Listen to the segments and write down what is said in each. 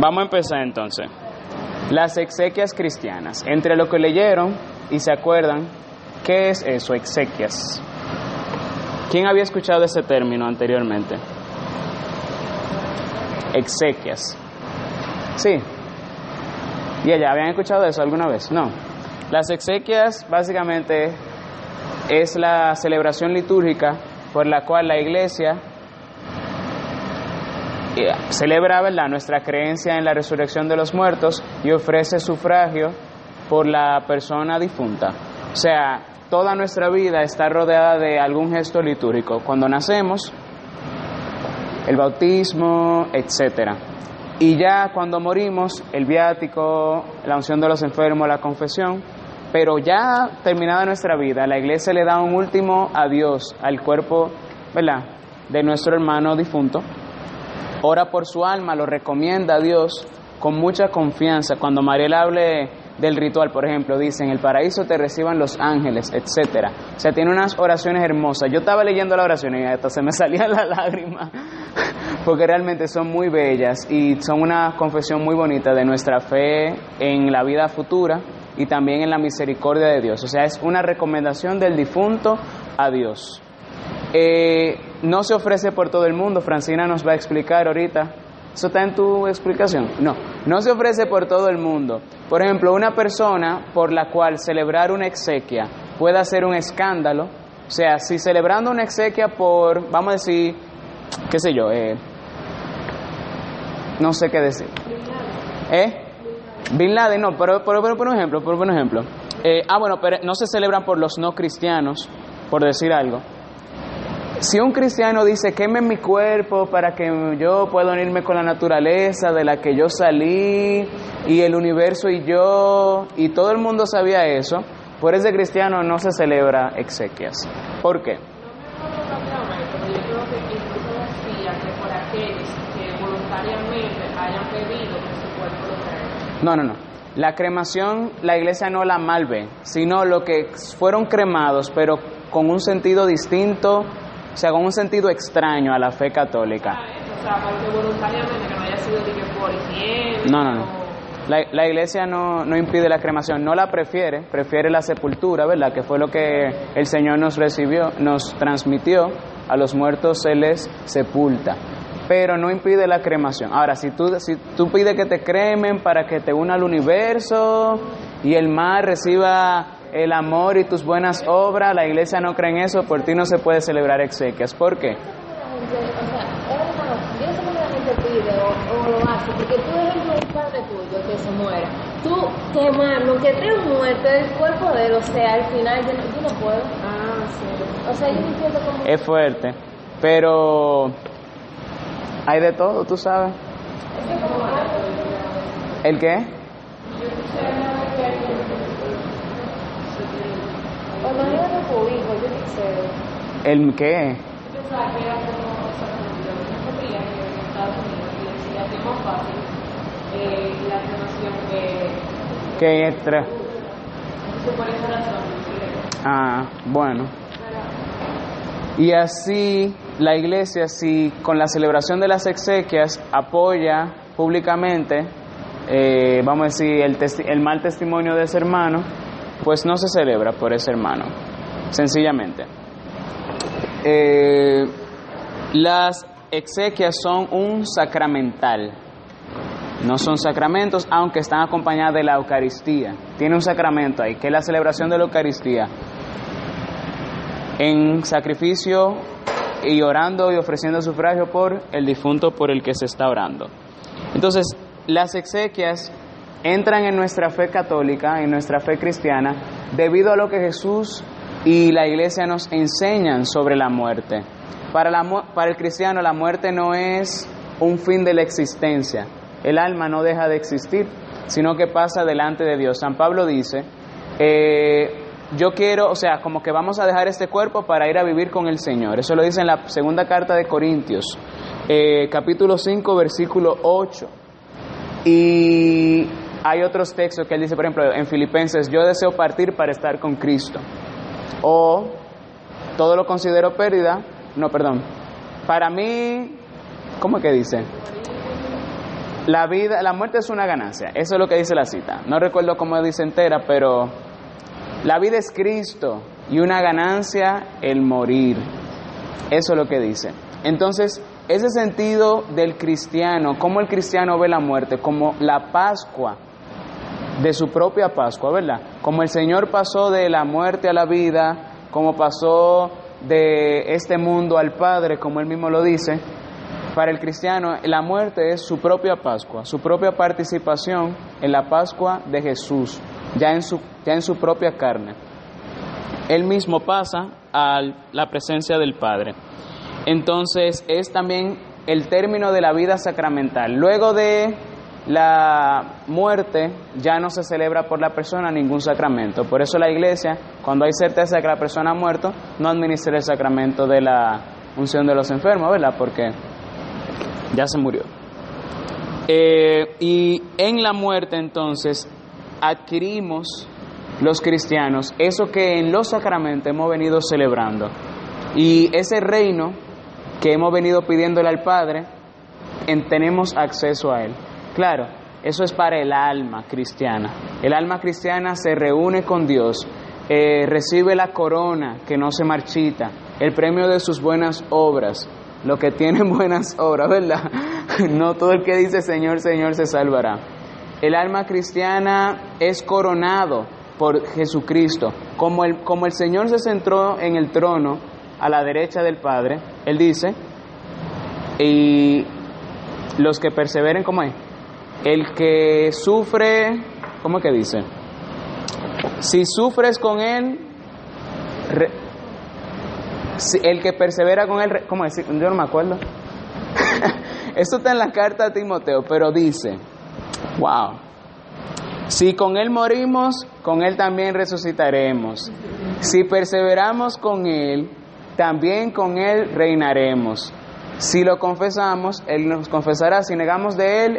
Vamos a empezar entonces. Las exequias cristianas. Entre lo que leyeron y se acuerdan, ¿qué es eso, exequias? ¿Quién había escuchado ese término anteriormente? Exequias. Sí. ¿Y ella habían escuchado eso alguna vez? No. Las exequias básicamente es la celebración litúrgica por la cual la iglesia celebra ¿verdad? nuestra creencia en la resurrección de los muertos y ofrece sufragio por la persona difunta. O sea, toda nuestra vida está rodeada de algún gesto litúrgico. Cuando nacemos, el bautismo, etcétera. Y ya cuando morimos, el viático, la unción de los enfermos, la confesión. Pero ya terminada nuestra vida, la iglesia le da un último adiós al cuerpo, ¿verdad? De nuestro hermano difunto. Ora por su alma, lo recomienda a Dios con mucha confianza. Cuando Mariel hable del ritual, por ejemplo, dice, en el paraíso te reciban los ángeles, etcétera. O sea, tiene unas oraciones hermosas. Yo estaba leyendo la oración y hasta se me salía la lágrima, porque realmente son muy bellas y son una confesión muy bonita de nuestra fe en la vida futura y también en la misericordia de Dios. O sea, es una recomendación del difunto a Dios. Eh, no se ofrece por todo el mundo, Francina nos va a explicar ahorita. ¿Eso está en tu explicación? No, no se ofrece por todo el mundo. Por ejemplo, una persona por la cual celebrar una exequia puede hacer un escándalo. O sea, si celebrando una exequia por, vamos a decir, qué sé yo, eh, no sé qué decir. ¿Eh? Bin Laden, no, pero, por ejemplo, por, por ejemplo. Eh, ah, bueno, pero no se celebran por los no cristianos, por decir algo. Si un cristiano dice, queme mi cuerpo para que yo pueda unirme con la naturaleza de la que yo salí y el universo y yo, y todo el mundo sabía eso, por ese cristiano no se celebra exequias. ¿Por qué? No, no, no. La cremación la iglesia no la malve, sino lo que fueron cremados, pero con un sentido distinto, o sea, con un sentido extraño a la fe católica. No, no, no. La, la iglesia no, no, impide la cremación, no la prefiere, prefiere la sepultura, ¿verdad? Que fue lo que el Señor nos recibió, nos transmitió, a los muertos se les sepulta pero no impide la cremación. Ahora, si tú, si tú pides que te cremen para que te una al universo y el mar reciba el amor y tus buenas obras, la iglesia no cree en eso, por ti no se puede celebrar exequias. ¿Por qué? porque tú ejemplo un padre tuyo que se muera, tú quemarlo, que trae muerto el cuerpo de él, o sea, al final yo no, yo no puedo. Ah, sí. O sea, yo no entiendo cómo... Es fuerte, pero hay de todo, tú sabes. ¿El qué? ¿El qué? ¿Qué extra? Ah, bueno. Y así la iglesia, si con la celebración de las exequias apoya públicamente, eh, vamos a decir, el, el, mal testimonio de ese hermano, pues no se celebra por ese hermano, sencillamente. Eh, las exequias son un sacramental, no son sacramentos, aunque están acompañadas de la Eucaristía. Tiene un sacramento ahí, que es la celebración de la Eucaristía en sacrificio y orando y ofreciendo sufragio por el difunto por el que se está orando. Entonces, las exequias entran en nuestra fe católica, en nuestra fe cristiana, debido a lo que Jesús y la iglesia nos enseñan sobre la muerte. Para, el cristiano la muerte no es un fin de la existencia, el alma no deja de existir, sino que pasa delante de Dios. San Pablo dice, eh, yo quiero, o sea, como que vamos a dejar este cuerpo para ir a vivir con el Señor. Eso lo dice en la segunda carta de Corintios, eh, capítulo 5, versículo 8. Y hay otros textos que él dice, por ejemplo, en Filipenses, yo deseo partir para estar con Cristo. O todo lo considero pérdida. No, perdón. Para mí, ¿cómo que dice? la vida, la muerte es una ganancia. Eso es lo que dice la cita. No recuerdo cómo dice entera, pero la vida es Cristo y una ganancia el morir. Eso es lo que dice. Entonces, ese sentido del cristiano, cómo el cristiano ve la muerte, como la Pascua de su propia Pascua, ¿verdad? Como el Señor pasó de la muerte a la vida, como pasó de este mundo al Padre, como él mismo lo dice, para el cristiano la muerte es su propia Pascua, su propia participación en la Pascua de Jesús, ya en su, ya en su propia carne. Él mismo pasa a la presencia del Padre. Entonces es también el término de la vida sacramental. Luego de la muerte ya no se celebra por la persona ningún sacramento. Por eso la iglesia, cuando hay certeza de que la persona ha muerto, no administra el sacramento de la unción de los enfermos, ¿verdad? Porque ya se murió. Eh, y en la muerte entonces adquirimos los cristianos eso que en los sacramentos hemos venido celebrando. Y ese reino que hemos venido pidiéndole al Padre, tenemos acceso a él. Claro, eso es para el alma cristiana. El alma cristiana se reúne con Dios, eh, recibe la corona que no se marchita, el premio de sus buenas obras, lo que tienen buenas obras, ¿verdad? No todo el que dice Señor, Señor se salvará. El alma cristiana es coronado por Jesucristo. Como el, como el Señor se centró en el trono a la derecha del Padre, Él dice, y los que perseveren, ¿cómo es? El que sufre, ¿cómo que dice? Si sufres con él, el que persevera con él, ¿cómo decir? Yo no me acuerdo. Esto está en la carta a Timoteo, pero dice, wow, si con él morimos, con él también resucitaremos. Si perseveramos con él, también con él reinaremos. Si lo confesamos, él nos confesará. Si negamos de él,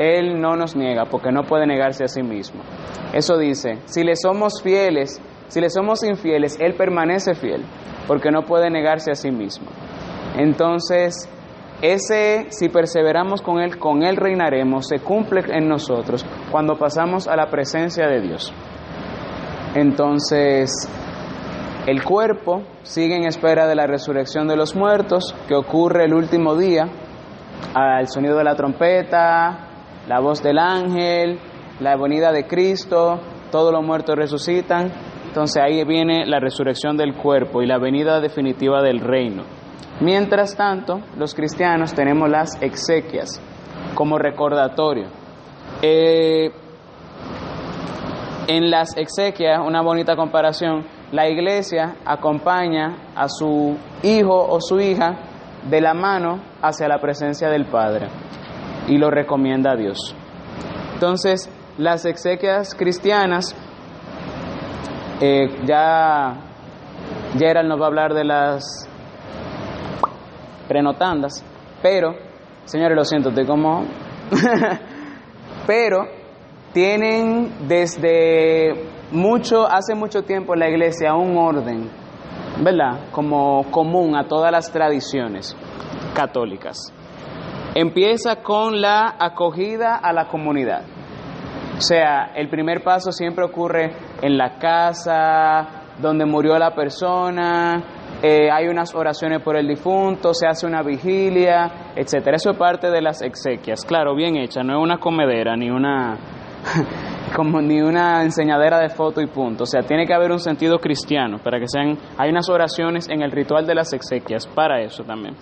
él no nos niega porque no puede negarse a sí mismo. Eso dice, si le somos fieles, si le somos infieles, Él permanece fiel porque no puede negarse a sí mismo. Entonces, ese, si perseveramos con Él, con Él reinaremos, se cumple en nosotros cuando pasamos a la presencia de Dios. Entonces, el cuerpo sigue en espera de la resurrección de los muertos, que ocurre el último día, al sonido de la trompeta, la voz del ángel, la venida de Cristo, todos los muertos resucitan. Entonces ahí viene la resurrección del cuerpo y la venida definitiva del reino. Mientras tanto, los cristianos tenemos las exequias como recordatorio. Eh, en las exequias, una bonita comparación, la iglesia acompaña a su hijo o su hija de la mano hacia la presencia del Padre y lo recomienda a Dios. Entonces, las exequias cristianas, eh, ya Gerald nos va a hablar de las prenotandas, pero, señores, lo siento, estoy como... pero tienen desde mucho, hace mucho tiempo en la iglesia un orden, ¿verdad? Como común a todas las tradiciones católicas. Empieza con la acogida a la comunidad. O sea, el primer paso siempre ocurre en la casa, donde murió la persona, eh, hay unas oraciones por el difunto, se hace una vigilia, etcétera. Eso es parte de las exequias, claro, bien hecha, no es una comedera ni una ni una enseñadera de foto y punto. O sea, tiene que haber un sentido cristiano para que sean. Hay unas oraciones en el ritual de las exequias para eso también.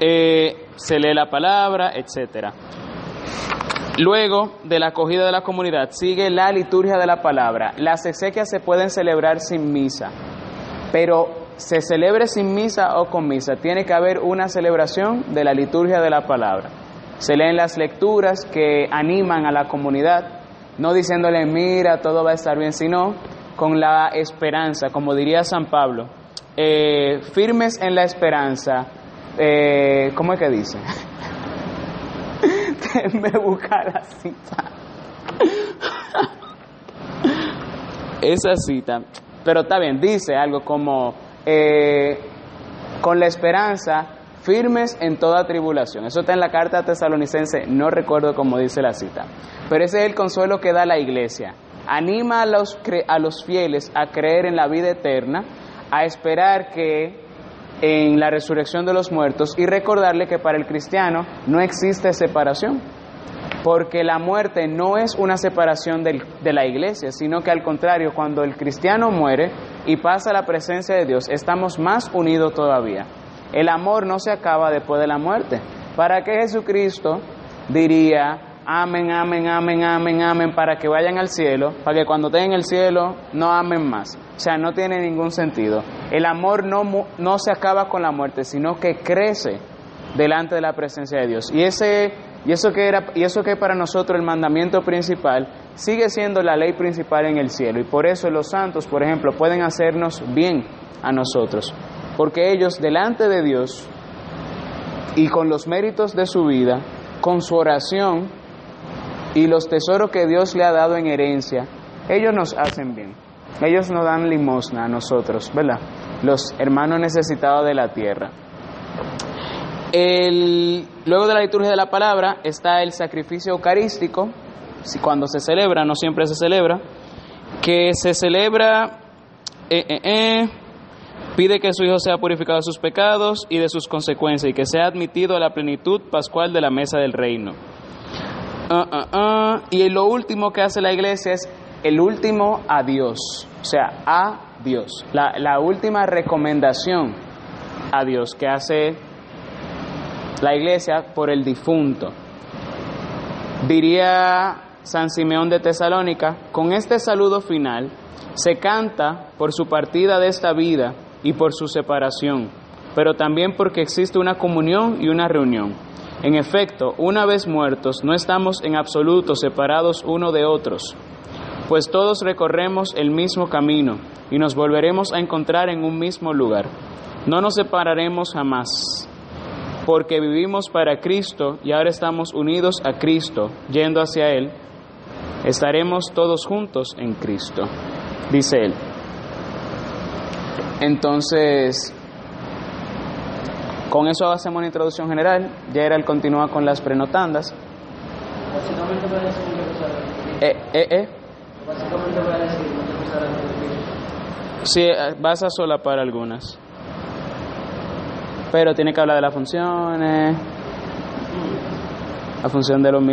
Eh, se lee la palabra, etcétera. Luego de la acogida de la comunidad sigue la liturgia de la palabra. Las exequias se pueden celebrar sin misa, pero se celebre sin misa o con misa, tiene que haber una celebración de la liturgia de la palabra. Se leen las lecturas que animan a la comunidad, no diciéndole, mira, todo va a estar bien, sino con la esperanza, como diría San Pablo, eh, firmes en la esperanza, eh, ¿cómo es que dice? me busca la cita. Esa cita, pero está bien, dice algo como, eh, con la esperanza, firmes en toda tribulación. Eso está en la carta tesalonicense, no recuerdo cómo dice la cita. Pero ese es el consuelo que da la iglesia. Anima a los, a los fieles a creer en la vida eterna, a esperar que en la resurrección de los muertos y recordarle que para el cristiano no existe separación, porque la muerte no es una separación de la iglesia, sino que al contrario, cuando el cristiano muere y pasa a la presencia de Dios, estamos más unidos todavía. El amor no se acaba después de la muerte. ¿Para qué Jesucristo diría, amen, amen, amen, amen, amen, para que vayan al cielo, para que cuando estén en el cielo no amen más? O sea, no tiene ningún sentido. El amor no, no se acaba con la muerte, sino que crece delante de la presencia de Dios. Y ese y eso que era y eso que para nosotros el mandamiento principal sigue siendo la ley principal en el cielo y por eso los santos, por ejemplo, pueden hacernos bien a nosotros, porque ellos delante de Dios y con los méritos de su vida, con su oración y los tesoros que Dios le ha dado en herencia, ellos nos hacen bien. Ellos nos dan limosna a nosotros, ¿verdad? Los hermanos necesitados de la tierra. El, luego de la liturgia de la palabra está el sacrificio eucarístico, cuando se celebra, no siempre se celebra, que se celebra, eh, eh, eh, pide que su hijo sea purificado de sus pecados y de sus consecuencias y que sea admitido a la plenitud pascual de la mesa del reino. Uh, uh, uh. Y lo último que hace la iglesia es el último adiós, o sea, a Dios, la, la última recomendación a Dios que hace la iglesia por el difunto. Diría San Simeón de Tesalónica, con este saludo final se canta por su partida de esta vida y por su separación, pero también porque existe una comunión y una reunión. En efecto, una vez muertos, no estamos en absoluto separados uno de otros, pues todos recorremos el mismo camino y nos volveremos a encontrar en un mismo lugar. No nos separaremos jamás, porque vivimos para Cristo y ahora estamos unidos a Cristo, yendo hacia Él, estaremos todos juntos en Cristo, dice Él. Entonces, con eso hacemos una introducción general. Ya era el continúa con las prenotandas. Básicamente puede decir. Eh, eh, eh. Básicamente decir. Sí, eh, vas a solapar algunas. Pero tiene que hablar de las funciones, la función de los ministros.